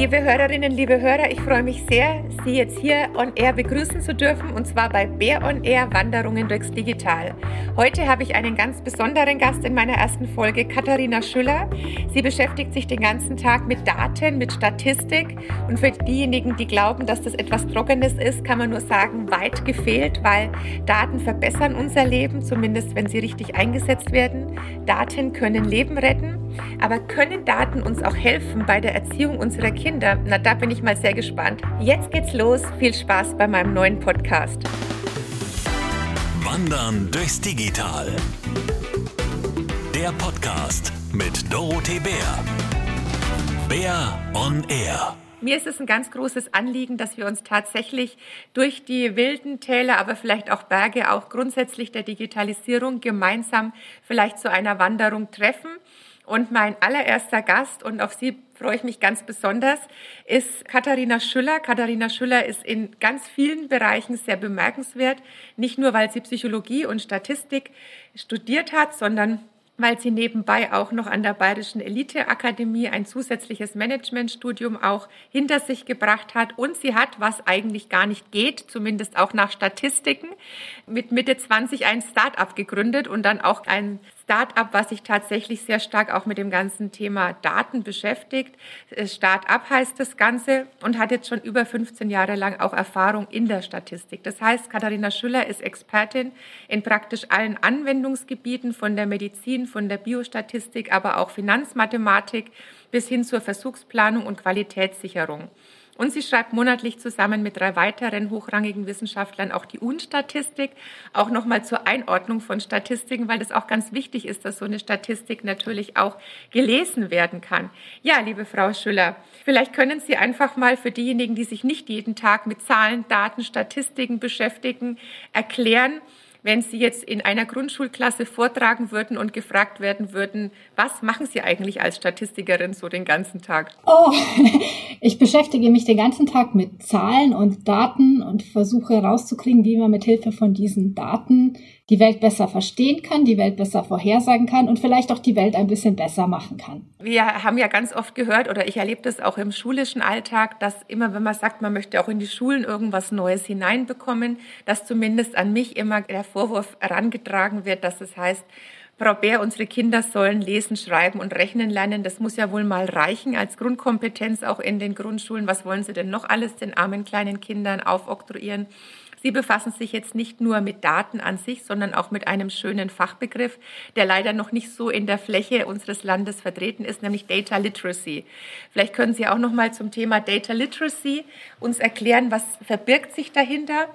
Liebe Hörerinnen, liebe Hörer, ich freue mich sehr, Sie jetzt hier on Air begrüßen zu dürfen und zwar bei Bär on Air Wanderungen durchs Digital. Heute habe ich einen ganz besonderen Gast in meiner ersten Folge, Katharina Schüller. Sie beschäftigt sich den ganzen Tag mit Daten, mit Statistik und für diejenigen, die glauben, dass das etwas Trockenes ist, kann man nur sagen, weit gefehlt, weil Daten verbessern unser Leben, zumindest wenn sie richtig eingesetzt werden. Daten können Leben retten, aber können Daten uns auch helfen bei der Erziehung unserer Kinder? Na, da bin ich mal sehr gespannt. Jetzt geht's los. Viel Spaß bei meinem neuen Podcast. Wandern durchs Digital. Der Podcast mit Dorothee Bär. Bär on Air. Mir ist es ein ganz großes Anliegen, dass wir uns tatsächlich durch die wilden Täler, aber vielleicht auch Berge, auch grundsätzlich der Digitalisierung gemeinsam vielleicht zu einer Wanderung treffen und mein allererster Gast, und auf sie freue ich mich ganz besonders, ist Katharina Schüller. Katharina Schüller ist in ganz vielen Bereichen sehr bemerkenswert, nicht nur weil sie Psychologie und Statistik studiert hat, sondern weil sie nebenbei auch noch an der Bayerischen Eliteakademie ein zusätzliches Managementstudium auch hinter sich gebracht hat. Und sie hat, was eigentlich gar nicht geht, zumindest auch nach Statistiken, mit Mitte 20 ein Start-up gegründet und dann auch ein Start-up, was sich tatsächlich sehr stark auch mit dem ganzen Thema Daten beschäftigt. Start-up heißt das Ganze und hat jetzt schon über 15 Jahre lang auch Erfahrung in der Statistik. Das heißt, Katharina Schüller ist Expertin in praktisch allen Anwendungsgebieten von der Medizin, von der Biostatistik, aber auch Finanzmathematik bis hin zur Versuchsplanung und Qualitätssicherung. Und sie schreibt monatlich zusammen mit drei weiteren hochrangigen Wissenschaftlern auch die UN-Statistik, auch nochmal zur Einordnung von Statistiken, weil das auch ganz wichtig ist, dass so eine Statistik natürlich auch gelesen werden kann. Ja, liebe Frau Schüller, vielleicht können Sie einfach mal für diejenigen, die sich nicht jeden Tag mit Zahlen, Daten, Statistiken beschäftigen, erklären, wenn Sie jetzt in einer Grundschulklasse vortragen würden und gefragt werden würden, was machen Sie eigentlich als Statistikerin so den ganzen Tag? Oh, ich beschäftige mich den ganzen Tag mit Zahlen und Daten und versuche herauszukriegen, wie man mit Hilfe von diesen Daten die Welt besser verstehen kann, die Welt besser vorhersagen kann und vielleicht auch die Welt ein bisschen besser machen kann. Wir haben ja ganz oft gehört oder ich erlebe das auch im schulischen Alltag, dass immer, wenn man sagt, man möchte auch in die Schulen irgendwas Neues hineinbekommen, dass zumindest an mich immer der Vorwurf herangetragen wird, dass es heißt, Frau Bär, unsere Kinder sollen lesen, schreiben und rechnen lernen. Das muss ja wohl mal reichen als Grundkompetenz auch in den Grundschulen. Was wollen Sie denn noch alles den armen kleinen Kindern aufoktroyieren? Sie befassen sich jetzt nicht nur mit Daten an sich, sondern auch mit einem schönen Fachbegriff, der leider noch nicht so in der Fläche unseres Landes vertreten ist, nämlich Data Literacy. Vielleicht können Sie auch noch mal zum Thema Data Literacy uns erklären, was verbirgt sich dahinter?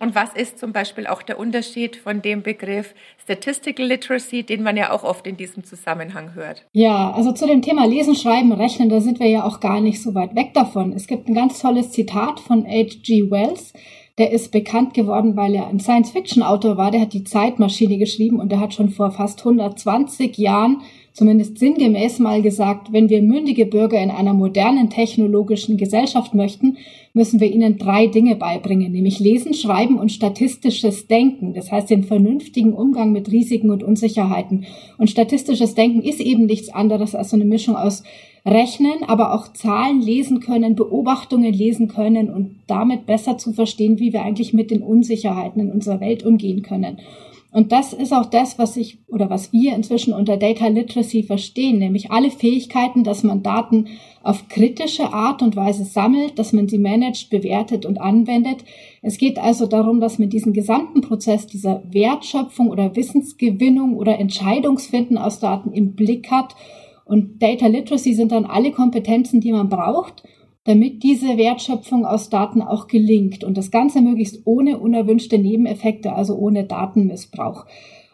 Und was ist zum Beispiel auch der Unterschied von dem Begriff Statistical Literacy, den man ja auch oft in diesem Zusammenhang hört? Ja, also zu dem Thema Lesen, Schreiben, Rechnen, da sind wir ja auch gar nicht so weit weg davon. Es gibt ein ganz tolles Zitat von H.G. Wells, der ist bekannt geworden, weil er ein Science-Fiction-Autor war. Der hat die Zeitmaschine geschrieben und der hat schon vor fast 120 Jahren zumindest sinngemäß mal gesagt, wenn wir mündige Bürger in einer modernen technologischen Gesellschaft möchten, müssen wir ihnen drei Dinge beibringen, nämlich Lesen, Schreiben und statistisches Denken. Das heißt den vernünftigen Umgang mit Risiken und Unsicherheiten. Und statistisches Denken ist eben nichts anderes als so eine Mischung aus Rechnen, aber auch Zahlen lesen können, Beobachtungen lesen können und damit besser zu verstehen, wie wir eigentlich mit den Unsicherheiten in unserer Welt umgehen können. Und das ist auch das, was ich oder was wir inzwischen unter Data Literacy verstehen, nämlich alle Fähigkeiten, dass man Daten auf kritische Art und Weise sammelt, dass man sie managt, bewertet und anwendet. Es geht also darum, dass man diesen gesamten Prozess dieser Wertschöpfung oder Wissensgewinnung oder Entscheidungsfinden aus Daten im Blick hat. Und Data Literacy sind dann alle Kompetenzen, die man braucht, damit diese Wertschöpfung aus Daten auch gelingt und das Ganze möglichst ohne unerwünschte Nebeneffekte, also ohne Datenmissbrauch.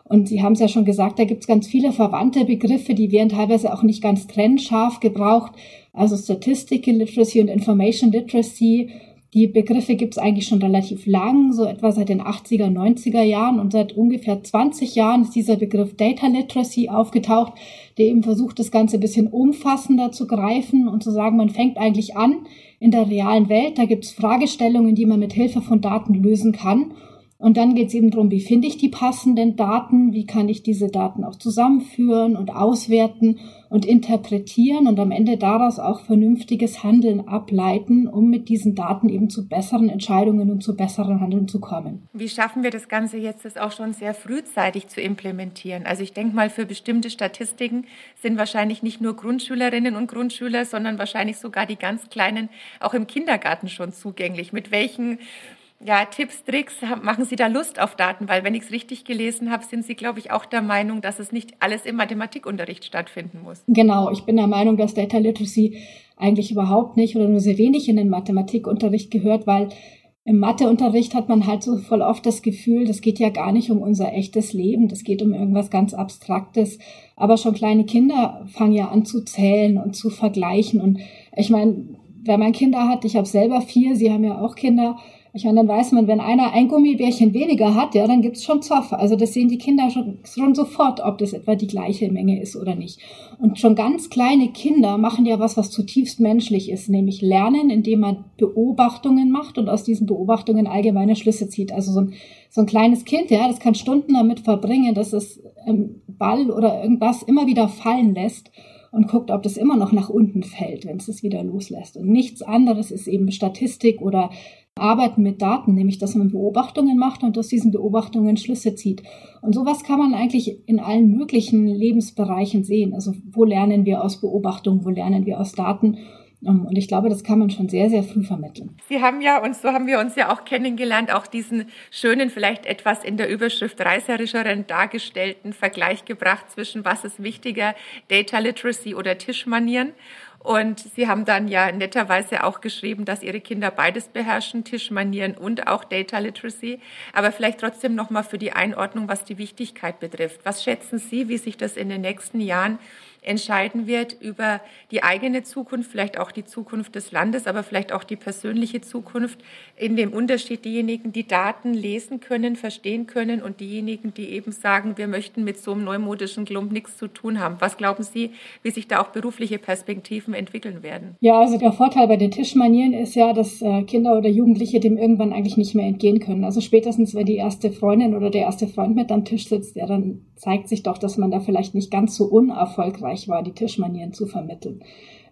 Und Sie haben es ja schon gesagt, da gibt es ganz viele verwandte Begriffe, die werden teilweise auch nicht ganz trennscharf gebraucht. Also Statistical Literacy und Information Literacy die Begriffe gibt es eigentlich schon relativ lang, so etwa seit den 80er, 90er Jahren. Und seit ungefähr 20 Jahren ist dieser Begriff Data Literacy aufgetaucht, der eben versucht, das Ganze ein bisschen umfassender zu greifen und zu sagen, man fängt eigentlich an in der realen Welt, da gibt es Fragestellungen, die man mit Hilfe von Daten lösen kann Und dann geht es eben darum, wie finde ich die passenden Daten, wie kann ich diese Daten auch zusammenführen und auswerten und interpretieren und am Ende daraus auch vernünftiges Handeln ableiten, um mit diesen Daten eben zu besseren Entscheidungen und zu besseren Handeln zu kommen. Wie schaffen wir das Ganze jetzt, das auch schon sehr frühzeitig zu implementieren? Also ich denke mal, für bestimmte Statistiken sind wahrscheinlich nicht nur Grundschülerinnen und Grundschüler, sondern wahrscheinlich sogar die ganz Kleinen auch im Kindergarten schon zugänglich. Mit welchen ja, Tipps, Tricks, machen Sie da Lust auf Daten? Weil wenn ich es richtig gelesen habe, sind Sie, glaube ich, auch der Meinung, dass es nicht alles im Mathematikunterricht stattfinden muss. Genau, ich bin der Meinung, dass Data Literacy eigentlich überhaupt nicht oder nur sehr wenig in den Mathematikunterricht gehört, weil im Matheunterricht hat man halt so voll oft das Gefühl, das geht ja gar nicht um unser echtes Leben, das geht um irgendwas ganz Abstraktes. Aber schon kleine Kinder fangen ja an zu zählen und zu vergleichen. Und ich meine, wenn man Kinder hat, ich habe selber vier, Sie haben ja auch Kinder, ich meine, dann weiß man, wenn einer ein Gummibärchen weniger hat, ja, dann gibt's schon Zoff. Also das sehen die Kinder schon, schon sofort, ob das etwa die gleiche Menge ist oder nicht. Und schon ganz kleine Kinder machen ja was, was zutiefst menschlich ist, nämlich lernen, indem man Beobachtungen macht und aus diesen Beobachtungen allgemeine Schlüsse zieht. Also so ein, so ein kleines Kind, ja, das kann Stunden damit verbringen, dass es ähm, Ball oder irgendwas immer wieder fallen lässt und guckt, ob das immer noch nach unten fällt, wenn es es wieder loslässt. Und nichts anderes ist eben Statistik oder Arbeiten mit Daten, nämlich dass man Beobachtungen macht und aus diesen Beobachtungen Schlüsse zieht. Und sowas kann man eigentlich in allen möglichen Lebensbereichen sehen. Also wo lernen wir aus Beobachtungen, wo lernen wir aus Daten? Ähm, und ich glaube, das kann man schon sehr, sehr früh vermitteln. Sie haben ja, und so haben wir uns ja auch kennengelernt, auch diesen schönen, vielleicht etwas in der Überschrift reißerischeren dargestellten Vergleich gebracht zwischen was ist wichtiger, Data Literacy oder Tischmanieren. Und Sie haben dann ja netterweise auch geschrieben, dass Ihre Kinder beides beherrschen, Tischmanieren und auch Data Literacy. Aber vielleicht trotzdem nochmal für die Einordnung, was die Wichtigkeit betrifft. Was schätzen Sie, wie sich das in den nächsten Jahren entscheiden wird über die eigene Zukunft, vielleicht auch die Zukunft des Landes, aber vielleicht auch die persönliche Zukunft, in dem Unterschied diejenigen, die Daten lesen können, verstehen können und diejenigen, die eben sagen, wir möchten mit so einem neumodischen Klump nichts zu tun haben. Was glauben Sie, wie sich da auch berufliche Perspektiven entwickeln werden? Ja, also der Vorteil bei den Tischmanieren ist ja, dass äh, Kinder oder Jugendliche dem irgendwann eigentlich nicht mehr entgehen können. Also spätestens, wenn die erste Freundin oder der erste Freund mit am Tisch sitzt, ja, dann zeigt sich doch, dass man da vielleicht nicht ganz so unerfolgreich war, die Tischmanieren zu vermitteln.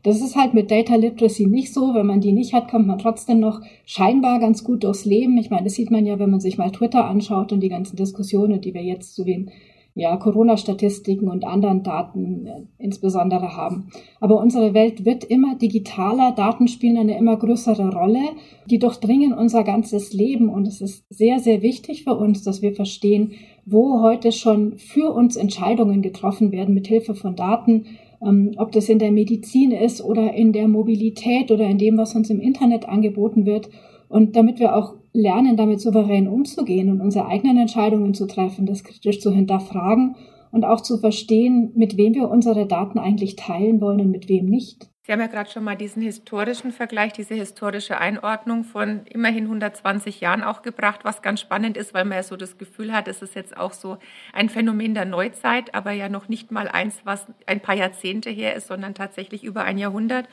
Das ist halt mit Data Literacy nicht so. Wenn man die nicht hat, kommt man trotzdem noch scheinbar ganz gut durchs Leben. Ich meine, das sieht man ja, wenn man sich mal Twitter anschaut und die ganzen Diskussionen, die wir jetzt zu den ja, Corona-Statistiken und anderen Daten äh, insbesondere haben. Aber unsere Welt wird immer digitaler, Daten spielen eine immer größere Rolle, die durchdringen unser ganzes Leben und es ist sehr, sehr wichtig für uns, dass wir verstehen, wo heute schon für uns Entscheidungen getroffen werden mit Hilfe von Daten, ähm, ob das in der Medizin ist oder in der Mobilität oder in dem, was uns im Internet angeboten wird. Und damit wir auch lernen, damit souverän umzugehen und unsere eigenen Entscheidungen zu treffen, das kritisch zu hinterfragen und auch zu verstehen, mit wem wir unsere Daten eigentlich teilen wollen und mit wem nicht. Sie haben ja gerade schon mal diesen historischen Vergleich, diese historische Einordnung von immerhin 120 Jahren auch gebracht, was ganz spannend ist, weil man ja so das Gefühl hat, es ist jetzt auch so ein Phänomen der Neuzeit, aber ja noch nicht mal eins, was ein paar Jahrzehnte her ist, sondern tatsächlich über ein Jahrhundert.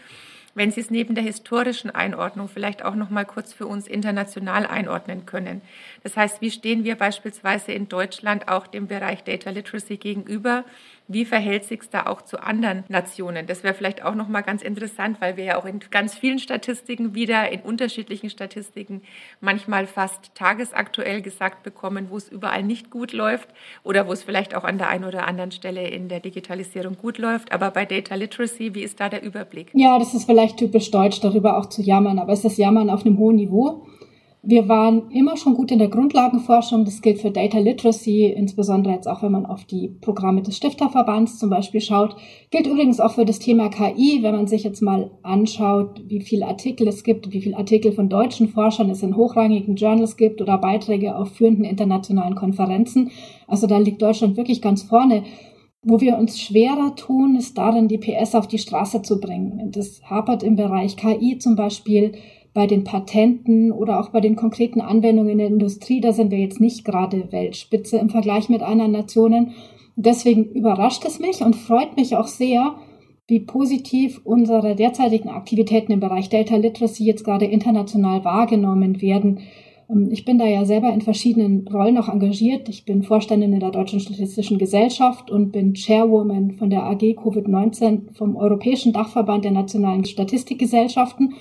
Wenn Sie es neben der historischen Einordnung vielleicht auch noch mal kurz für uns international einordnen können. Das heißt, wie stehen wir beispielsweise in Deutschland auch dem Bereich Data Literacy gegenüber? Wie verhält sich da auch zu anderen Nationen? Das wäre vielleicht auch noch mal ganz interessant, weil wir ja auch in ganz vielen Statistiken wieder in unterschiedlichen Statistiken manchmal fast tagesaktuell gesagt bekommen, wo es überall nicht gut läuft oder wo es vielleicht auch an der einen oder anderen Stelle in der Digitalisierung gut läuft. Aber bei Data Literacy, wie ist da der Überblick? Ja, das ist vielleicht typisch deutsch, darüber auch zu jammern, aber ist Jammern auf einem hohen Niveau. Wir waren immer schon gut in der Grundlagenforschung. Das gilt für Data Literacy, insbesondere jetzt auch, wenn man auf die Programme des Stifterverbands zum Beispiel schaut. Gilt übrigens auch für das Thema KI, wenn man sich jetzt mal anschaut, wie viele Artikel es gibt, wie viele Artikel von deutschen Forschern es in hochrangigen Journals gibt oder Beiträge auf führenden internationalen Konferenzen. Also da liegt Deutschland wirklich ganz vorne. Wo wir uns schwerer tun, ist darin, die PS auf die Straße zu bringen. Das hapert im Bereich KI zum Beispiel bei den Patenten oder auch bei den konkreten Anwendungen in der Industrie, da sind wir jetzt nicht gerade Weltspitze im Vergleich mit anderen Nationen. Deswegen überrascht es mich und freut mich auch sehr, wie positiv unsere derzeitigen Aktivitäten im Bereich Data Literacy jetzt gerade international wahrgenommen werden. Ähm, ich bin da ja selber in verschiedenen Rollen auch engagiert. Ich bin Vorständin in der Deutschen Statistischen Gesellschaft und bin Chairwoman von der AG Covid-19 vom Europäischen Dachverband der nationalen Statistikgesellschaften.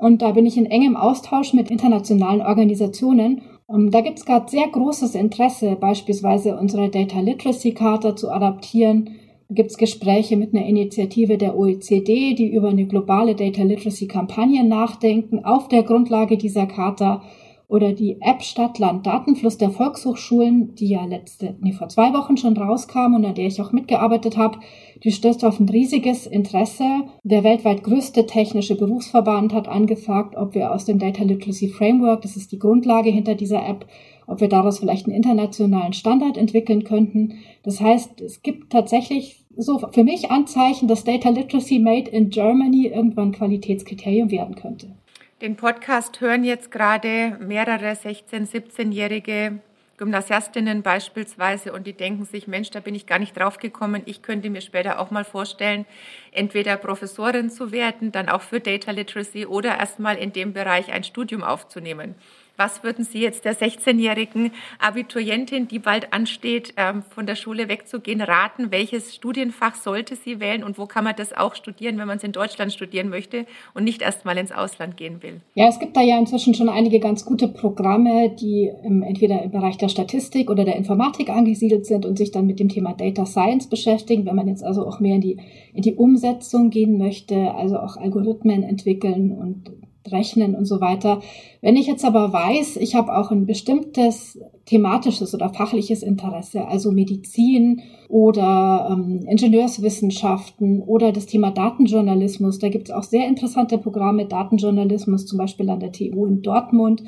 Und da bin ich in engem Austausch mit internationalen Organisationen. Und da gibt es gerade sehr großes Interesse, beispielsweise unsere Data Literacy Charta zu adaptieren. Da gibt es Gespräche mit einer Initiative der OECD, die über eine globale Data Literacy Kampagne nachdenken, auf der Grundlage dieser Charta oder die App Stadtland Datenfluss der Volkshochschulen, die ja letzte, nee, vor zwei Wochen schon rauskam und an der ich auch mitgearbeitet habe, die stößt auf ein riesiges Interesse. Der weltweit größte technische Berufsverband hat angefragt, ob wir aus dem Data Literacy Framework, das ist die Grundlage hinter dieser App, ob wir daraus vielleicht einen internationalen Standard entwickeln könnten. Das heißt, es gibt tatsächlich so für mich Anzeichen, dass Data Literacy Made in Germany irgendwann Qualitätskriterium werden könnte. Den Podcast hören jetzt gerade mehrere 16-, 17-jährige Gymnasiastinnen beispielsweise und die denken sich, Mensch, da bin ich gar nicht drauf gekommen. Ich könnte mir später auch mal vorstellen, entweder Professorin zu werden, dann auch für Data Literacy oder erstmal in dem Bereich ein Studium aufzunehmen. Was würden Sie jetzt der 16-jährigen Abiturientin, die bald ansteht, ähm, von der Schule wegzugehen, raten? Welches Studienfach sollte sie wählen und wo kann man das auch studieren, wenn man es in Deutschland studieren möchte und nicht erst mal ins Ausland gehen will? Ja, es gibt da ja inzwischen schon einige ganz gute Programme, die entweder im Bereich der Statistik oder der Informatik angesiedelt sind und sich dann mit dem Thema Data Science beschäftigen. Wenn man jetzt also auch mehr in die, in die Umsetzung gehen möchte, also auch Algorithmen entwickeln und Rechnen und so weiter. Wenn ich jetzt aber weiß, ich habe auch ein bestimmtes thematisches oder fachliches Interesse, also Medizin oder ähm, Ingenieurswissenschaften oder das Thema Datenjournalismus, da gibt es auch sehr interessante Programme Datenjournalismus, zum Beispiel an der TU in Dortmund.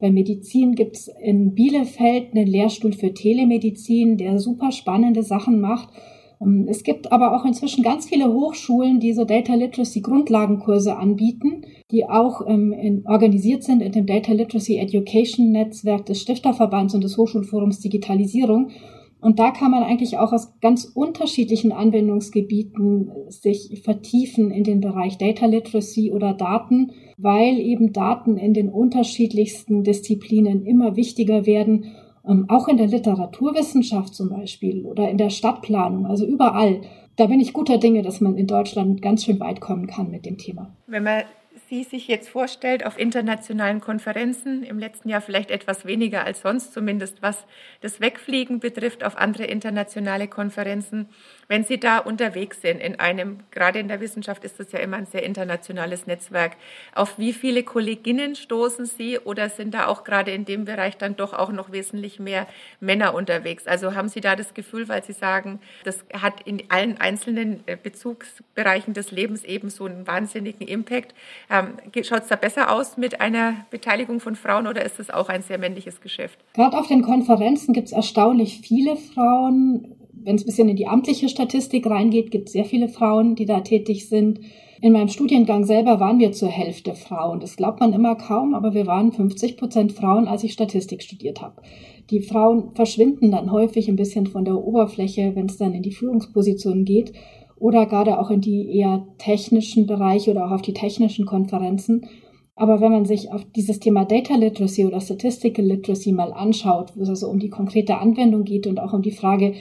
Bei Medizin gibt es in Bielefeld einen Lehrstuhl für Telemedizin, der super spannende Sachen macht. Ähm, es gibt aber auch inzwischen ganz viele Hochschulen, die so Data Literacy Grundlagenkurse anbieten, die auch ähm, in, organisiert sind in dem Data Literacy Education Netzwerk des Stifterverbands und des Hochschulforums Digitalisierung. Und da kann man eigentlich auch aus ganz unterschiedlichen Anwendungsgebieten sich vertiefen in den Bereich Data Literacy oder Daten, weil eben Daten in den unterschiedlichsten Disziplinen immer wichtiger werden ähm, auch in der Literaturwissenschaft zum Beispiel oder in der Stadtplanung, also überall. Da bin ich guter Dinge, dass man in Deutschland ganz schön weit kommen kann mit dem Thema. Wenn man Sie sich jetzt vorstellt auf internationalen Konferenzen, im letzten Jahr vielleicht etwas weniger als sonst, zumindest was das Wegfliegen betrifft auf andere internationale Konferenzen, wenn Sie da unterwegs sind in einem, gerade in der Wissenschaft ist das ja immer ein sehr internationales Netzwerk, auf wie viele Kolleginnen stoßen Sie oder sind da auch gerade in dem Bereich dann doch auch noch wesentlich mehr Männer unterwegs? Also haben Sie da das Gefühl, weil Sie sagen, das hat in allen einzelnen äh, Bezugsbereichen des Lebens eben so einen wahnsinnigen Impact, ähm, Schaut es da besser aus mit einer Beteiligung von Frauen oder ist es auch ein sehr männliches Geschäft? Gerade auf den Konferenzen gibt es erstaunlich viele Frauen. Wenn es ein bisschen in die amtliche Statistik reingeht, gibt es sehr viele Frauen, die da tätig sind. In meinem Studiengang selber waren wir zur Hälfte Frauen. Das glaubt man immer kaum, aber wir waren 50 Prozent Frauen, als ich Statistik studiert habe. Die Frauen verschwinden dann häufig ein bisschen von der Oberfläche, wenn es dann in die Führungspositionen geht oder gerade auch in die eher technischen Bereiche oder auch auf die technischen Konferenzen. Aber wenn man sich auf dieses Thema Data Literacy oder Statistical Literacy mal anschaut, wo es also um die konkrete Anwendung geht und auch um die Frage,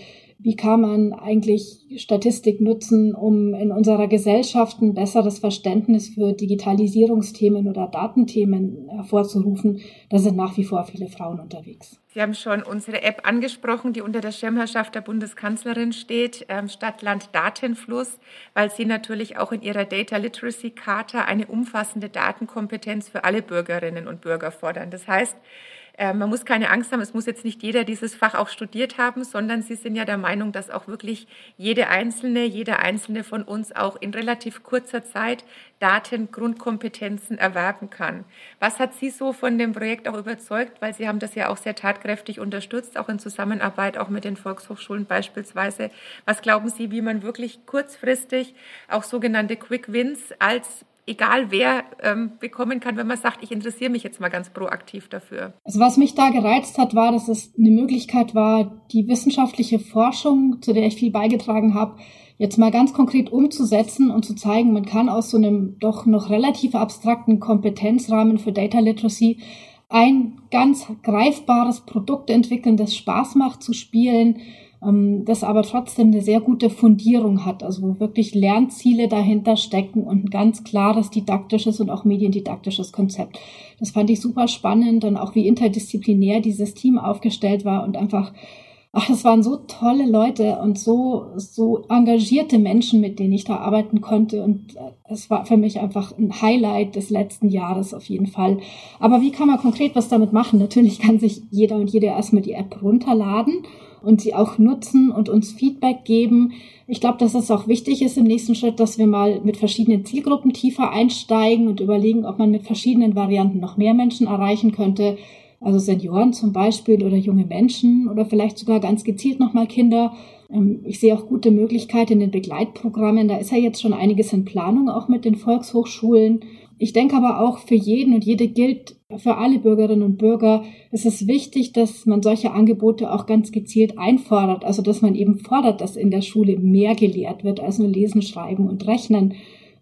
wie kann man eigentlich Statistik nutzen, um in unserer Gesellschaft ein besseres Verständnis für Digitalisierungsthemen oder Datenthemen hervorzurufen? Da sind nach wie vor viele Frauen unterwegs. Sie haben schon unsere App angesprochen, die unter der Schirmherrschaft der Bundeskanzlerin steht, ähm, Stadtland Datenfluss, weil Sie natürlich auch in Ihrer Data Literacy Charta eine umfassende Datenkompetenz für alle Bürgerinnen und Bürger fordern. Das heißt, äh, man muss keine Angst haben, es muss jetzt nicht jeder dieses Fach auch studiert haben, sondern Sie sind ja der Meinung, dass auch wirklich jede Einzelne, jeder Einzelne von uns auch in relativ kurzer Zeit Daten, Grundkompetenzen erwerben kann. Was hat Sie so von dem Projekt auch überzeugt? Weil Sie haben das ja auch sehr tatkräftig unterstützt, auch in Zusammenarbeit auch mit den Volkshochschulen beispielsweise. Was glauben Sie, wie man wirklich kurzfristig auch sogenannte Quick Wins als egal wer ähm, bekommen kann, wenn man sagt, ich interessiere mich jetzt mal ganz proaktiv dafür. Also was mich da gereizt hat, war, dass es eine Möglichkeit war, die wissenschaftliche Forschung, zu der ich viel beigetragen habe, jetzt mal ganz konkret umzusetzen und zu zeigen, man kann aus so einem doch noch relativ abstrakten Kompetenzrahmen für Data Literacy ein ganz greifbares Produkt entwickeln, das Spaß macht zu spielen, ähm, das aber trotzdem eine sehr gute Fundierung hat, also wo wirklich Lernziele dahinter stecken und ein ganz klares didaktisches und auch mediendidaktisches Konzept. Das fand ich super spannend und auch wie interdisziplinär dieses Team aufgestellt war und einfach Ach, das waren so tolle Leute und so, so engagierte Menschen, mit denen ich da arbeiten konnte. Und äh, es war für mich einfach ein Highlight des letzten Jahres auf jeden Fall. Aber wie kann man konkret was damit machen? Natürlich kann sich jeder und jede erstmal die App runterladen und sie auch nutzen und uns Feedback geben. Ich glaube, dass es auch wichtig ist im nächsten Schritt, dass wir mal mit verschiedenen Zielgruppen tiefer einsteigen und überlegen, ob man mit verschiedenen Varianten noch mehr Menschen erreichen könnte also Senioren zum Beispiel oder junge Menschen oder vielleicht sogar ganz gezielt nochmal Kinder. Ähm, ich sehe auch gute Möglichkeiten in den Begleitprogrammen. Da ist ja jetzt schon einiges in Planung, auch mit den Volkshochschulen. Ich denke aber auch für jeden und jede gilt, für alle Bürgerinnen und Bürger ist es wichtig, dass man solche Angebote auch ganz gezielt einfordert. Also dass man eben fordert, dass in der Schule mehr gelehrt wird als nur Lesen, Schreiben und Rechnen.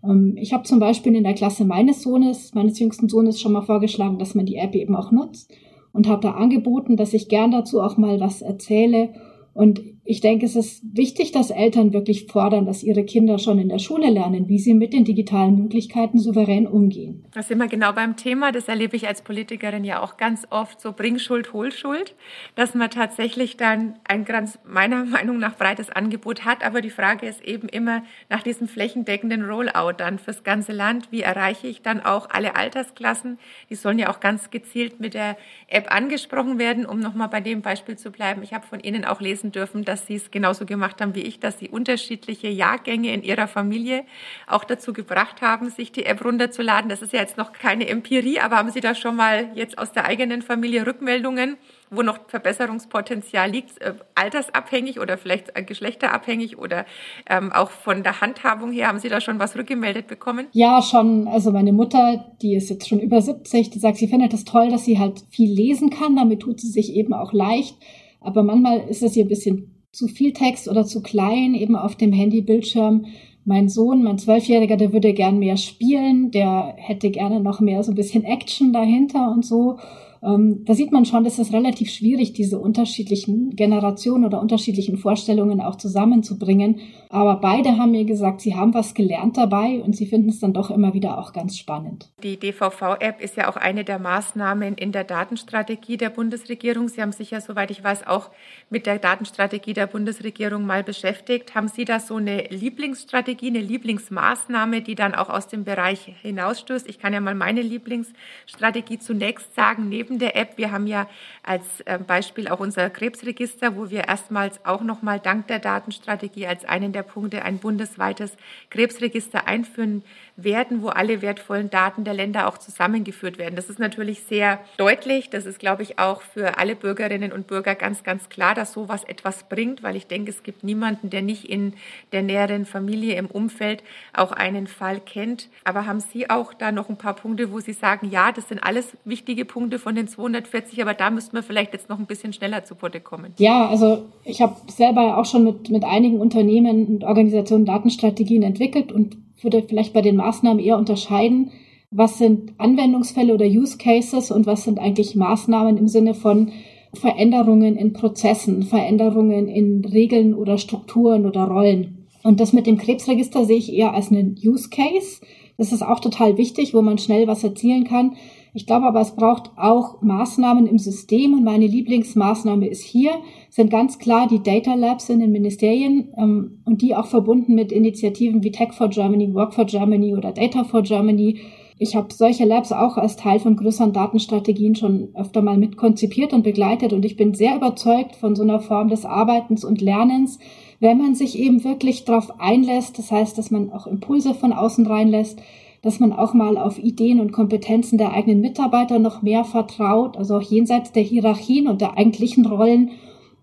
Ähm, ich habe zum Beispiel in der Klasse meines Sohnes, meines jüngsten Sohnes schon mal vorgeschlagen, dass man die App eben auch nutzt und habe da angeboten, dass ich gern dazu auch mal was erzähle. Und ich denke, es ist wichtig, dass Eltern wirklich fordern, dass ihre Kinder schon in der Schule lernen, wie sie mit den digitalen Möglichkeiten souverän umgehen. Das sind wir genau beim Thema. Das erlebe ich als Politikerin ja auch ganz oft so Bringschuld, Holschuld, dass man tatsächlich dann ein ganz meiner Meinung nach breites Angebot hat. Aber die Frage ist eben immer nach diesem flächendeckenden Rollout dann fürs ganze Land. Wie erreiche ich dann auch alle Altersklassen? Die sollen ja auch ganz gezielt mit der App angesprochen werden, um nochmal bei dem Beispiel zu bleiben. Ich habe von Ihnen auch lesen dürfen, dass dass Sie es genauso gemacht haben wie ich, dass Sie unterschiedliche Jahrgänge in Ihrer Familie auch dazu gebracht haben, sich die App runterzuladen. Das ist ja jetzt noch keine Empirie, aber haben Sie da schon mal jetzt aus der eigenen Familie Rückmeldungen? wo noch Verbesserungspotenzial liegt, äh, altersabhängig oder vielleicht äh, geschlechterabhängig oder ähm, auch von der Handhabung her, haben Sie da schon was rückgemeldet bekommen? Ja, schon. Also meine Mutter, die ist jetzt schon über 70, die sagt, sie findet es das toll, dass sie halt viel lesen kann. Damit tut sie sich eben auch leicht. Aber manchmal ist es ihr ein bisschen zu viel Text oder zu klein eben auf dem Handybildschirm. Mein Sohn, mein Zwölfjähriger, der würde gern mehr spielen, der hätte gerne noch mehr so ein bisschen Action dahinter und so. Ähm, da sieht man schon, dass es relativ schwierig, diese unterschiedlichen Generationen oder unterschiedlichen Vorstellungen auch zusammenzubringen. Aber beide haben mir gesagt, sie haben was gelernt dabei und sie finden es dann doch immer wieder auch ganz spannend. Die DVV-App ist ja auch eine der Maßnahmen in der Datenstrategie der Bundesregierung. Sie haben sich ja, soweit ich weiß, auch mit der Datenstrategie der Bundesregierung mal beschäftigt. Haben Sie da so eine Lieblingsstrategie, eine Lieblingsmaßnahme, die dann auch aus dem Bereich hinausstößt? Ich kann ja mal meine Lieblingsstrategie zunächst sagen, neben neben der App. Wir haben ja als ähm, Beispiel auch unser Krebsregister, wo wir erstmals auch nochmal dank der Datenstrategie als einen der Punkte ein bundesweites Krebsregister einführen werden, wo alle wertvollen Daten der Länder auch zusammengeführt werden. Das ist natürlich sehr deutlich. Das ist, glaube ich, auch für alle Bürgerinnen und Bürger ganz, ganz klar, dass sowas etwas bringt, weil ich denke, es gibt niemanden, der nicht in der näheren Familie, im Umfeld auch einen Fall kennt. Aber haben Sie auch da noch ein paar Punkte, wo Sie sagen, ja, das sind alles wichtige Punkte von den 240, aber da müssten wir vielleicht jetzt noch ein bisschen schneller zu Potte kommen. Ja, also ich habe selber auch schon mit, mit einigen Unternehmen und Organisationen Datenstrategien entwickelt und würde vielleicht bei den Maßnahmen eher unterscheiden, was sind Anwendungsfälle oder Use Cases und was sind eigentlich Maßnahmen im Sinne von Veränderungen in Prozessen, Veränderungen in Regeln oder Strukturen oder Rollen. Und das mit dem Krebsregister sehe ich eher als einen Use Case. Das ist auch total wichtig, wo man schnell was erzielen kann. Ich glaube aber, es braucht auch Maßnahmen im System und meine Lieblingsmaßnahme ist hier, sind ganz klar die Data Labs in den Ministerien ähm, und die auch verbunden mit Initiativen wie Tech for Germany, Work for Germany oder Data for Germany. Ich habe solche Labs auch als Teil von größeren Datenstrategien schon öfter mal mit konzipiert und begleitet und ich bin sehr überzeugt von so einer Form des Arbeitens und Lernens, wenn man sich eben wirklich darauf einlässt, das heißt, dass man auch Impulse von außen reinlässt, dass man auch mal auf Ideen und Kompetenzen der eigenen Mitarbeiter noch mehr vertraut, also auch jenseits der Hierarchien und der eigentlichen Rollen,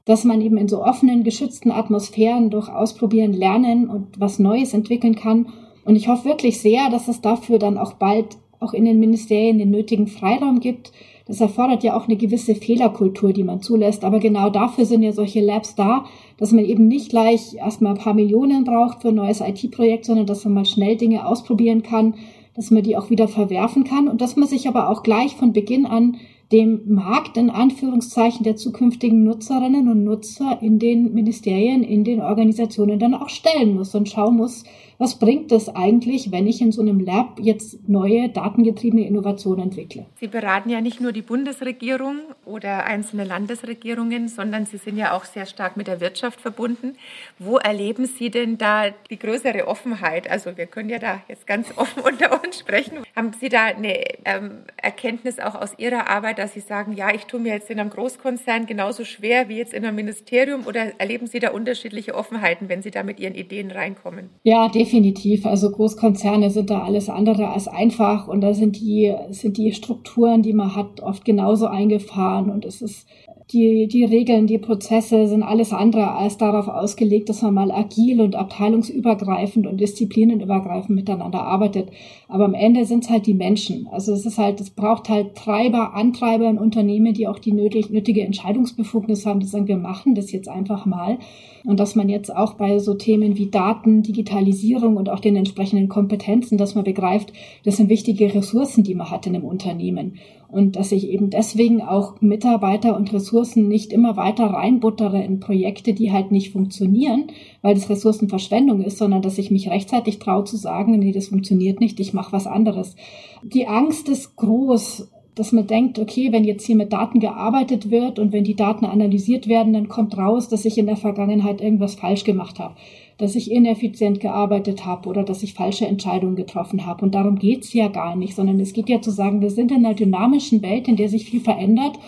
dass man eben in so offenen, geschützten Atmosphären durch Ausprobieren lernen und was Neues entwickeln kann. Und ich hoffe wirklich sehr, dass es dafür dann auch bald auch in den Ministerien den nötigen Freiraum gibt. Das erfordert ja auch eine gewisse Fehlerkultur, die man zulässt. Aber genau dafür sind ja solche Labs da, dass man eben nicht gleich erstmal ein paar Millionen braucht für ein neues IT-Projekt, sondern dass man mal schnell Dinge ausprobieren kann, dass man die auch wieder verwerfen kann und dass man sich aber auch gleich von Beginn an dem Markt in Anführungszeichen der zukünftigen Nutzerinnen und Nutzer in den Ministerien, in den Organisationen dann auch stellen muss und schauen muss, was bringt es eigentlich, wenn ich in so einem Lab jetzt neue datengetriebene Innovationen entwickle? Sie beraten ja nicht nur die Bundesregierung oder einzelne Landesregierungen, sondern Sie sind ja auch sehr stark mit der Wirtschaft verbunden. Wo erleben Sie denn da die größere Offenheit? Also wir können ja da jetzt ganz offen unter uns sprechen. Haben Sie da eine ähm, Erkenntnis auch aus Ihrer Arbeit, dass Sie sagen, ja, ich tue mir jetzt in einem Großkonzern genauso schwer wie jetzt in einem Ministerium oder erleben Sie da unterschiedliche Offenheiten, wenn Sie da mit Ihren Ideen reinkommen? Ja, definitiv definitiv. Also Großkonzerne sind da alles andere als einfach und da sind die, sind die Strukturen, die man hat, oft genauso eingefahren und es ist die, die Regeln, die Prozesse sind alles andere als darauf ausgelegt, dass man mal agil und abteilungsübergreifend und disziplinenübergreifend miteinander arbeitet. Aber am Ende sind es halt die Menschen. Also es ist halt, es braucht halt Treiber, Antreiber in Unternehmen, die auch die nötig, nötige Entscheidungsbefugnis haben, die sagen, wir machen das jetzt einfach mal. Und dass man jetzt auch bei so Themen wie Daten, Digitalisierung und auch den entsprechenden Kompetenzen, dass man begreift, das sind wichtige Ressourcen, die man hat in einem Unternehmen und dass ich eben deswegen auch Mitarbeiter und Ressourcen nicht immer weiter reinbuttere in Projekte, die halt nicht funktionieren, weil das Ressourcenverschwendung ist, sondern dass ich mich rechtzeitig traue zu sagen, nee, das funktioniert nicht, ich mache was anderes. Die Angst ist groß, dass man denkt, okay, wenn jetzt hier mit Daten gearbeitet wird und wenn die Daten analysiert werden, dann kommt raus, dass ich in der Vergangenheit irgendwas falsch gemacht habe dass ich ineffizient gearbeitet habe oder dass ich falsche Entscheidungen getroffen habe. Und darum geht's ja gar nicht, sondern es geht ja zu sagen, wir sind in einer dynamischen Welt, in der sich viel verändert.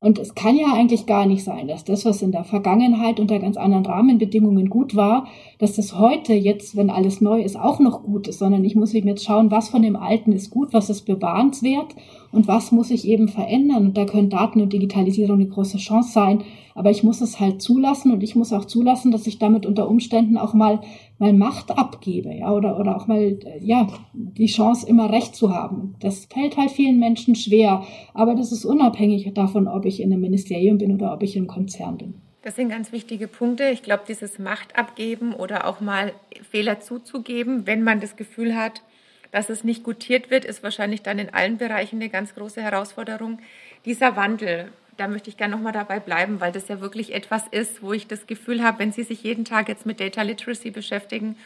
Und es kann ja eigentlich gar nicht sein, dass das, was in der Vergangenheit unter ganz anderen Rahmenbedingungen gut war, dass das heute jetzt, wenn alles neu ist, auch noch gut ist, sondern ich muss eben jetzt schauen, was von dem Alten ist gut, was ist bewahrenswert und was muss ich eben verändern. Und da können Daten und Digitalisierung eine große Chance sein, aber ich muss es halt zulassen und ich muss auch zulassen, dass ich damit unter Umständen auch mal mal Macht abgebe, ja, oder, oder auch mal, ja, die Chance immer Recht zu haben. Das fällt halt vielen Menschen schwer, aber das ist unabhängig davon, ob ich in einem Ministerium bin oder ob ich im Konzern bin. Das sind ganz wichtige Punkte. Ich glaube, dieses Macht abgeben oder auch mal Fehler zuzugeben, wenn man das Gefühl hat, dass es nicht gutiert wird, ist wahrscheinlich dann in allen Bereichen eine ganz große Herausforderung. Dieser Wandel, da möchte ich gerne nochmal dabei bleiben, weil das ja wirklich etwas ist, wo ich das Gefühl habe, wenn Sie sich jeden Tag jetzt mit Data Literacy beschäftigen,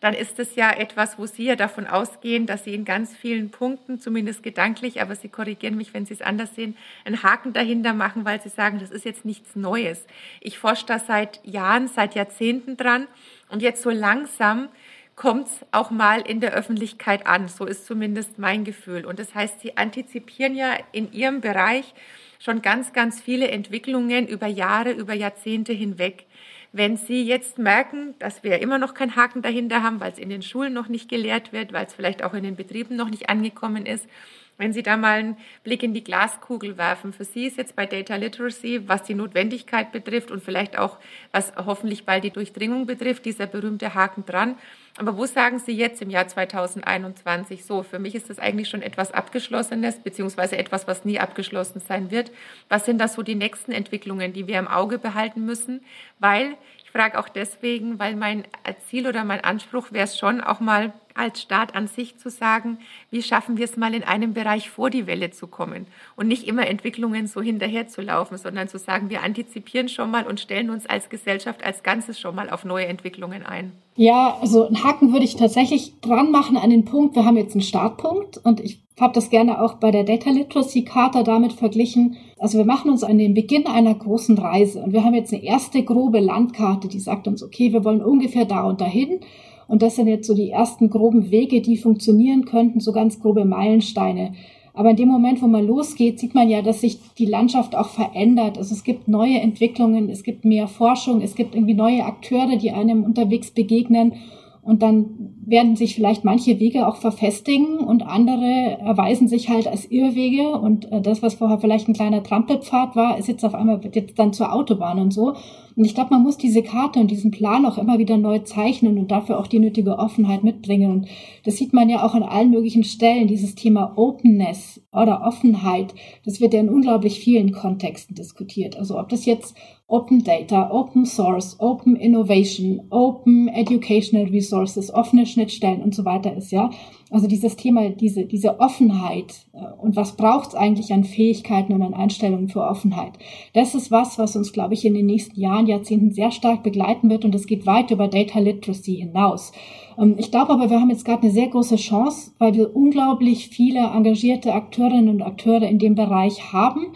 dann ist es ja etwas, wo Sie ja davon ausgehen, dass Sie in ganz vielen Punkten, zumindest gedanklich, aber Sie korrigieren mich, wenn Sie es anders sehen, einen Haken dahinter machen, weil Sie sagen, das ist jetzt nichts Neues. Ich forsche da seit Jahren, seit Jahrzehnten dran und jetzt so langsam kommt es auch mal in der Öffentlichkeit an. So ist zumindest mein Gefühl. Und das heißt, Sie antizipieren ja in Ihrem Bereich schon ganz, ganz viele Entwicklungen über Jahre, über Jahrzehnte hinweg. Wenn Sie jetzt merken, dass wir immer noch keinen Haken dahinter haben, weil es in den Schulen noch nicht gelehrt wird, weil es vielleicht auch in den Betrieben noch nicht angekommen ist, wenn Sie da mal einen Blick in die Glaskugel werfen, für Sie ist jetzt bei Data Literacy, was die Notwendigkeit betrifft und vielleicht auch, was hoffentlich bald die Durchdringung betrifft, dieser berühmte Haken dran. Aber wo sagen Sie jetzt im Jahr 2021 so? Für mich ist das eigentlich schon etwas Abgeschlossenes, beziehungsweise etwas, was nie abgeschlossen sein wird. Was sind da so die nächsten Entwicklungen, die wir im Auge behalten müssen? Weil, frage auch deswegen, weil mein Ziel oder mein Anspruch wäre es schon, auch mal als Staat an sich zu sagen, wie schaffen wir es mal in einem Bereich vor die Welle zu kommen und nicht immer Entwicklungen so hinterher zu laufen, sondern zu sagen, wir antizipieren schon mal und stellen uns als Gesellschaft als Ganzes schon mal auf neue Entwicklungen ein. Ja, also einen Haken würde ich tatsächlich dran machen an den Punkt, wir haben jetzt einen Startpunkt und ich habe das gerne auch bei der Data Literacy Charta damit verglichen. Also wir machen uns an den Beginn einer großen Reise und wir haben jetzt eine erste grobe Landkarte, die sagt uns, okay, wir wollen ungefähr da und dahin und das sind jetzt so die ersten groben Wege, die funktionieren könnten, so ganz grobe Meilensteine. Aber in dem Moment, wo man losgeht, sieht man ja, dass sich die Landschaft auch verändert. Also es gibt neue Entwicklungen, es gibt mehr Forschung, es gibt irgendwie neue Akteure, die einem unterwegs begegnen. Und dann werden sich vielleicht manche Wege auch verfestigen und andere erweisen sich halt als Irrwege. Und äh, das, was vorher vielleicht ein kleiner Trampelpfad war, ist jetzt auf einmal wird jetzt dann zur Autobahn und so. Und ich glaube, man muss diese Karte und diesen Plan auch immer wieder neu zeichnen und dafür auch die nötige Offenheit mitbringen. Und das sieht man ja auch an allen möglichen Stellen. Dieses Thema Openness oder Offenheit, das wird ja in unglaublich vielen Kontexten diskutiert. Also ob das jetzt Open Data, Open Source, Open Innovation, Open Educational Resources, offene Schnittstellen und so weiter ist, ja. Also dieses Thema, diese, diese Offenheit äh, und was braucht es eigentlich an Fähigkeiten und an Einstellungen für Offenheit. Das ist was, was uns, glaube ich, in den nächsten Jahren, Jahrzehnten sehr stark begleiten wird und es geht weit über Data Literacy hinaus. Ähm, ich glaube aber, wir haben jetzt gerade eine sehr große Chance, weil wir unglaublich viele engagierte Akteurinnen und Akteure in dem Bereich haben.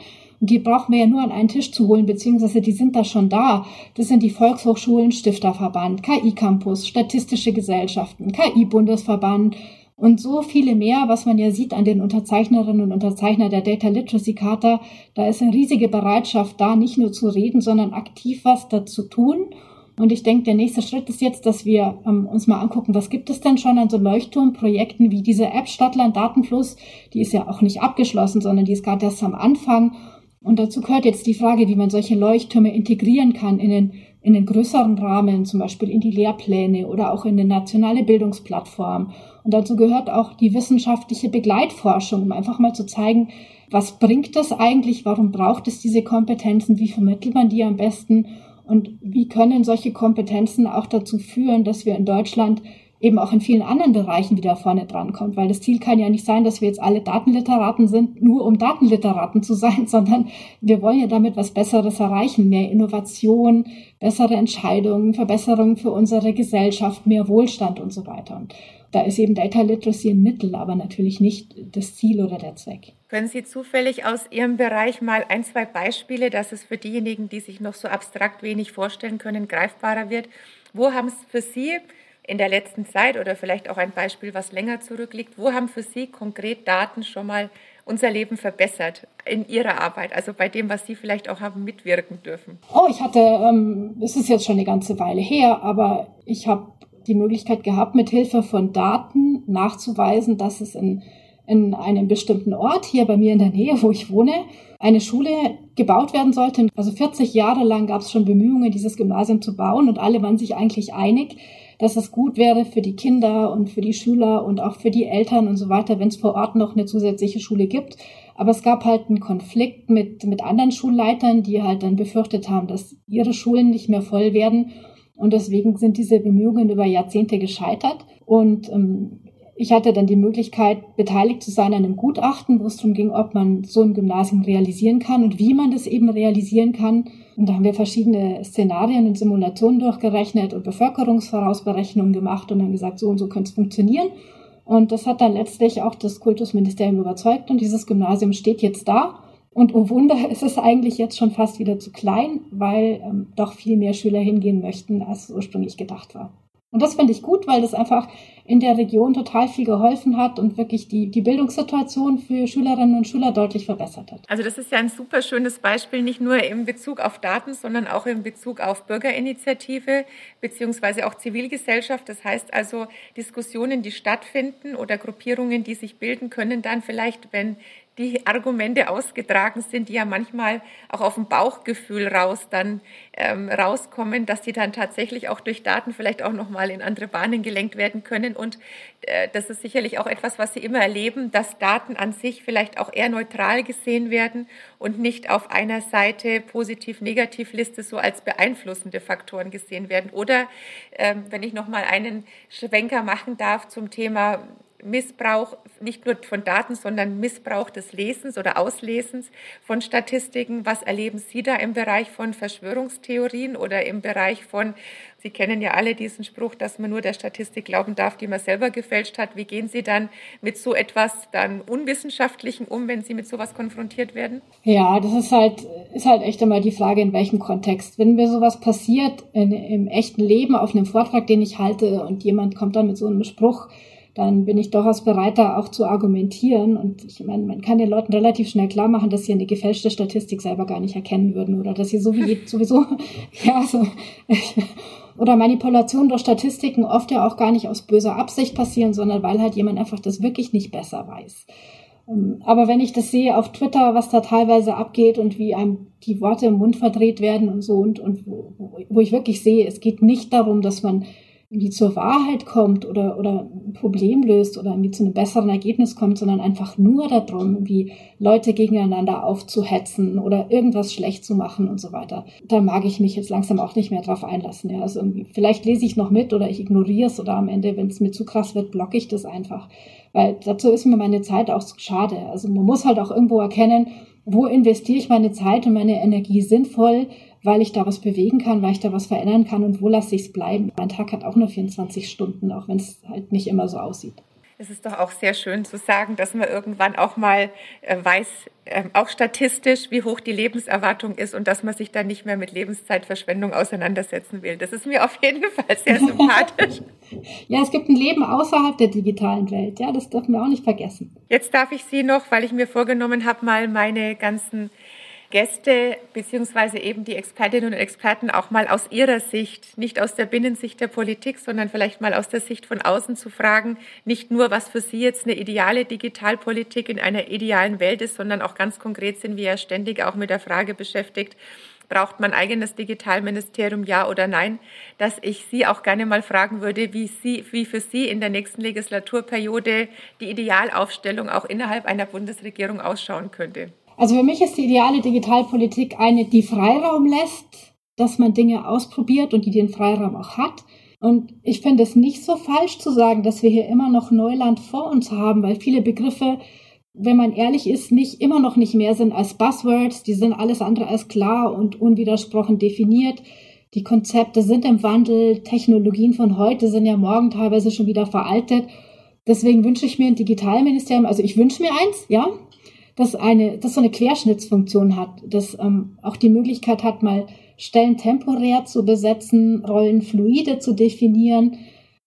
Die brauchen wir ja nur an einen Tisch zu holen, beziehungsweise die sind da schon da. Das sind die Volkshochschulen, Stifterverband, KI Campus, Statistische Gesellschaften, KI Bundesverband, und so viele mehr, was man ja sieht an den Unterzeichnerinnen und Unterzeichner der Data Literacy Charta. Da ist eine riesige Bereitschaft da, nicht nur zu reden, sondern aktiv was dazu tun. Und ich denke, der nächste Schritt ist jetzt, dass wir ähm, uns mal angucken, was gibt es denn schon an so Leuchtturmprojekten wie diese App Stadtland Datenfluss. Die ist ja auch nicht abgeschlossen, sondern die ist gerade erst am Anfang. Und dazu gehört jetzt die Frage, wie man solche Leuchttürme integrieren kann in den, in den größeren Rahmen, zum Beispiel in die Lehrpläne oder auch in die nationale Bildungsplattform. Und dazu gehört auch die wissenschaftliche Begleitforschung, um einfach mal zu zeigen, was bringt das eigentlich, warum braucht es diese Kompetenzen, wie vermittelt man die am besten? Und wie können solche Kompetenzen auch dazu führen, dass wir in Deutschland eben auch in vielen anderen Bereichen wieder vorne dran kommt, weil das Ziel kann ja nicht sein, dass wir jetzt alle Datenliteraten sind, nur um Datenliteraten zu sein, sondern wir wollen ja damit was Besseres erreichen, mehr Innovation, bessere Entscheidungen, Verbesserungen für unsere Gesellschaft, mehr Wohlstand und so weiter. Und da ist eben Data Literacy ein Mittel, aber natürlich nicht das Ziel oder der Zweck. Können Sie zufällig aus Ihrem Bereich mal ein, zwei Beispiele, dass es für diejenigen, die sich noch so abstrakt wenig vorstellen können, greifbarer wird? Wo haben es für Sie in der letzten Zeit oder vielleicht auch ein Beispiel, was länger zurückliegt, wo haben für Sie konkret Daten schon mal unser Leben verbessert in Ihrer Arbeit, also bei dem, was Sie vielleicht auch haben mitwirken dürfen? Oh, ich hatte, ähm, es ist jetzt schon eine ganze Weile her, aber ich habe die Möglichkeit gehabt, mit Hilfe von Daten nachzuweisen, dass es in, in einem bestimmten Ort, hier bei mir in der Nähe, wo ich wohne, eine Schule gebaut werden sollte. Also 40 Jahre lang gab es schon Bemühungen, dieses Gymnasium zu bauen und alle waren sich eigentlich einig, dass es gut wäre für die Kinder und für die Schüler und auch für die Eltern und so weiter, wenn es vor Ort noch eine zusätzliche Schule gibt. Aber es gab halt einen Konflikt mit, mit anderen Schulleitern, die halt dann befürchtet haben, dass ihre Schulen nicht mehr voll werden und deswegen sind diese Bemühungen über Jahrzehnte gescheitert. Und ähm, ich hatte dann die Möglichkeit, beteiligt zu sein an einem Gutachten, wo es darum ging, ob man so ein Gymnasium realisieren kann und wie man das eben realisieren kann. Und da haben wir verschiedene Szenarien und Simulationen durchgerechnet und Bevölkerungsvorausberechnungen gemacht und dann gesagt, so und so könnte es funktionieren. Und das hat dann letztlich auch das Kultusministerium überzeugt und dieses Gymnasium steht jetzt da und oh Wunder, ist es eigentlich jetzt schon fast wieder zu klein, weil ähm, doch viel mehr Schüler hingehen möchten, als ursprünglich gedacht war. Und das finde ich gut, weil das einfach in der Region total viel geholfen hat und wirklich die, die Bildungssituation für Schülerinnen und Schüler deutlich verbessert hat. Also das ist ja ein super schönes Beispiel, nicht nur in Bezug auf Daten, sondern auch in Bezug auf Bürgerinitiative beziehungsweise auch Zivilgesellschaft. Das heißt also Diskussionen, die stattfinden oder Gruppierungen, die sich bilden können, dann vielleicht, wenn die Argumente ausgetragen sind, die ja manchmal auch auf dem Bauchgefühl raus dann ähm, rauskommen, dass die dann tatsächlich auch durch Daten vielleicht auch nochmal in andere Bahnen gelenkt werden können. Und äh, das ist sicherlich auch etwas, was Sie immer erleben, dass Daten an sich vielleicht auch eher neutral gesehen werden und nicht auf einer Seite positiv-negativ-Liste so als beeinflussende Faktoren gesehen werden. Oder ähm, wenn ich nochmal einen Schwenker machen darf zum Thema Missbrauch nicht nur von Daten, sondern Missbrauch des Lesens oder Auslesens von Statistiken. Was erleben Sie da im Bereich von Verschwörungstheorien oder im Bereich von, Sie kennen ja alle diesen Spruch, dass man nur der Statistik glauben darf, die man selber gefälscht hat. Wie gehen Sie dann mit so etwas dann Unwissenschaftlichen um, wenn Sie mit sowas konfrontiert werden? Ja, das ist halt, ist halt echt immer die Frage, in welchem Kontext. Wenn mir sowas passiert in, im echten Leben auf einem Vortrag, den ich halte und jemand kommt dann mit so einem Spruch, dann bin ich durchaus bereit, da auch zu argumentieren. Und ich meine, man kann den Leuten relativ schnell klar machen, dass sie eine gefälschte Statistik selber gar nicht erkennen würden oder dass sie so wie sowieso, ja, so, oder Manipulation durch Statistiken oft ja auch gar nicht aus böser Absicht passieren, sondern weil halt jemand einfach das wirklich nicht besser weiß. Ähm, aber wenn ich das sehe auf Twitter, was da teilweise abgeht und wie einem die Worte im Mund verdreht werden und so und, und wo, wo ich wirklich sehe, es geht nicht darum, dass man irgendwie zur Wahrheit kommt oder, oder ein Problem löst oder irgendwie zu einem besseren Ergebnis kommt, sondern einfach nur darum, wie Leute gegeneinander aufzuhetzen oder irgendwas schlecht zu machen und so weiter. Da mag ich mich jetzt langsam auch nicht mehr drauf einlassen. Ja. Also irgendwie, vielleicht lese ich noch mit oder ich ignoriere es oder am Ende, wenn es mir zu krass wird, blocke ich das einfach. Weil dazu ist mir meine Zeit auch schade. Also man muss halt auch irgendwo erkennen, wo investiere ich meine Zeit und meine Energie sinnvoll, weil ich da was bewegen kann, weil ich da was verändern kann und wo lasse ich es bleiben. Mein Tag hat auch nur 24 Stunden, auch wenn es halt nicht immer so aussieht. Es ist doch auch sehr schön zu sagen, dass man irgendwann auch mal äh, weiß, äh, auch statistisch, wie hoch die Lebenserwartung ist und dass man sich dann nicht mehr mit Lebenszeitverschwendung auseinandersetzen will. Das ist mir auf jeden Fall sehr sympathisch. ja, es gibt ein Leben außerhalb der digitalen Welt. Ja, das dürfen wir auch nicht vergessen. Jetzt darf ich Sie noch, weil ich mir vorgenommen habe, mal meine ganzen Gäste beziehungsweise eben die Expertinnen und Experten auch mal aus ihrer Sicht, nicht aus der Binnensicht der Politik, sondern vielleicht mal aus der Sicht von außen zu fragen, nicht nur, was für Sie jetzt eine ideale Digitalpolitik in einer idealen Welt ist, sondern auch ganz konkret sind wir ja ständig auch mit der Frage beschäftigt, braucht man eigenes Digitalministerium, ja oder nein, dass ich Sie auch gerne mal fragen würde, wie, Sie, wie für Sie in der nächsten Legislaturperiode die Idealaufstellung auch innerhalb einer Bundesregierung ausschauen könnte. Also für mich ist die ideale Digitalpolitik eine, die Freiraum lässt, dass man Dinge ausprobiert und die den Freiraum auch hat. Und ich finde es nicht so falsch zu sagen, dass wir hier immer noch Neuland vor uns haben, weil viele Begriffe, wenn man ehrlich ist, nicht immer noch nicht mehr sind als Buzzwords. Die sind alles andere als klar und unwidersprochen definiert. Die Konzepte sind im Wandel. Technologien von heute sind ja morgen teilweise schon wieder veraltet. Deswegen wünsche ich mir ein Digitalministerium. Also ich wünsche mir eins, ja, das eine, das so eine Querschnittsfunktion hat, das ähm, auch die Möglichkeit hat, mal Stellen temporär zu besetzen, Rollen fluide zu definieren,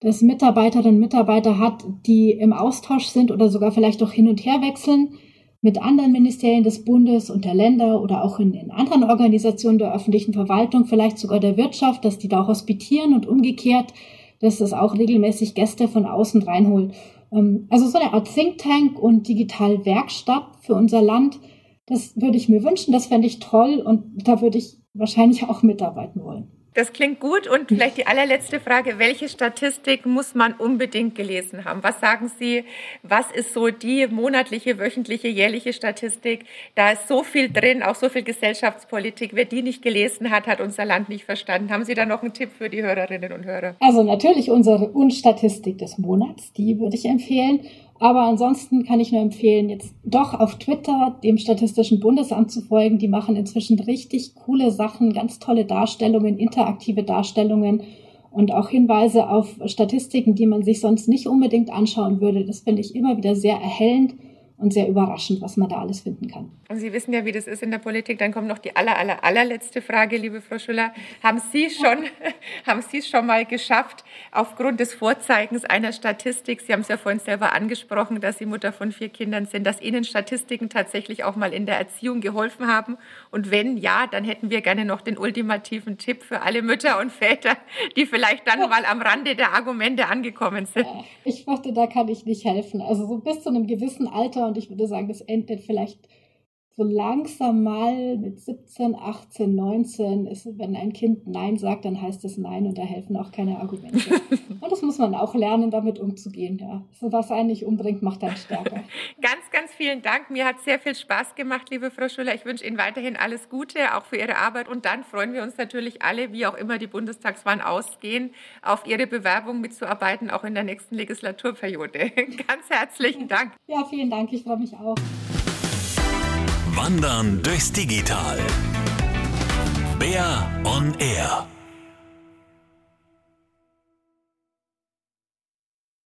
dass Mitarbeiterinnen und Mitarbeiter hat, die im Austausch sind oder sogar vielleicht auch hin und her wechseln mit anderen Ministerien des Bundes und der Länder oder auch in, in anderen Organisationen der öffentlichen Verwaltung, vielleicht sogar der Wirtschaft, dass die da hospitieren und umgekehrt, dass es auch regelmäßig Gäste von außen reinholt. Ähm, also so eine Art Think Tank und Digitalwerkstatt für unser Land, das würde ich mir wünschen, das fände ich toll und da würde ich wahrscheinlich auch mitarbeiten wollen. Das klingt gut. Und vielleicht die allerletzte Frage. Welche Statistik muss man unbedingt gelesen haben? Was sagen Sie? Was ist so die monatliche, wöchentliche, jährliche Statistik? Da ist so viel drin, auch so viel Gesellschaftspolitik. Wer die nicht gelesen hat, hat unser Land nicht verstanden. Haben Sie da noch einen Tipp für die Hörerinnen und Hörer? Also natürlich unsere Unstatistik des Monats. Die würde ich empfehlen. Aber ansonsten kann ich nur empfehlen, jetzt doch auf Twitter dem Statistischen Bundesamt zu folgen. Die machen inzwischen richtig coole Sachen, ganz tolle Darstellungen, interaktive Darstellungen und auch Hinweise auf Statistiken, die man sich sonst nicht unbedingt anschauen würde. Das finde ich immer wieder sehr erhellend und sehr überraschend, was man da alles finden kann. Und Sie wissen ja, wie das ist in der Politik. Dann kommt noch die aller, aller, allerletzte Frage, liebe Frau Schuller. Haben Sie schon, haben Sie es schon mal geschafft, aufgrund des Vorzeigens einer Statistik, Sie haben es ja vorhin selber angesprochen, dass Sie Mutter von vier Kindern sind, dass Ihnen Statistiken tatsächlich auch mal in der Erziehung geholfen haben? Und wenn ja, dann hätten wir gerne noch den ultimativen Tipp für alle Mütter und Väter, die vielleicht dann mal am Rande der Argumente angekommen sind. Ich fürchte, da kann ich nicht helfen. Also so bis zu einem gewissen Alter und ich würde sagen, das endet vielleicht so langsam mal mit 17, 18, 19 ist, wenn ein Kind Nein sagt, dann heißt es Nein und da helfen auch keine Argumente. und das muss man auch lernen, damit umzugehen. Ja. So was einen nicht umbringt, macht dann stärker. ganz, ganz vielen Dank. Mir hat sehr viel Spaß gemacht, liebe Frau Schuller. Ich wünsche Ihnen weiterhin alles Gute, auch für Ihre Arbeit. Und dann freuen wir uns natürlich alle, wie auch immer die Bundestagswahlen ausgehen, auf Ihre Bewerbung mitzuarbeiten, auch in der nächsten Legislaturperiode. ganz herzlichen Dank. Ja, vielen Dank. Ich freue mich auch. Wandern durchs Digital. Bär on Air.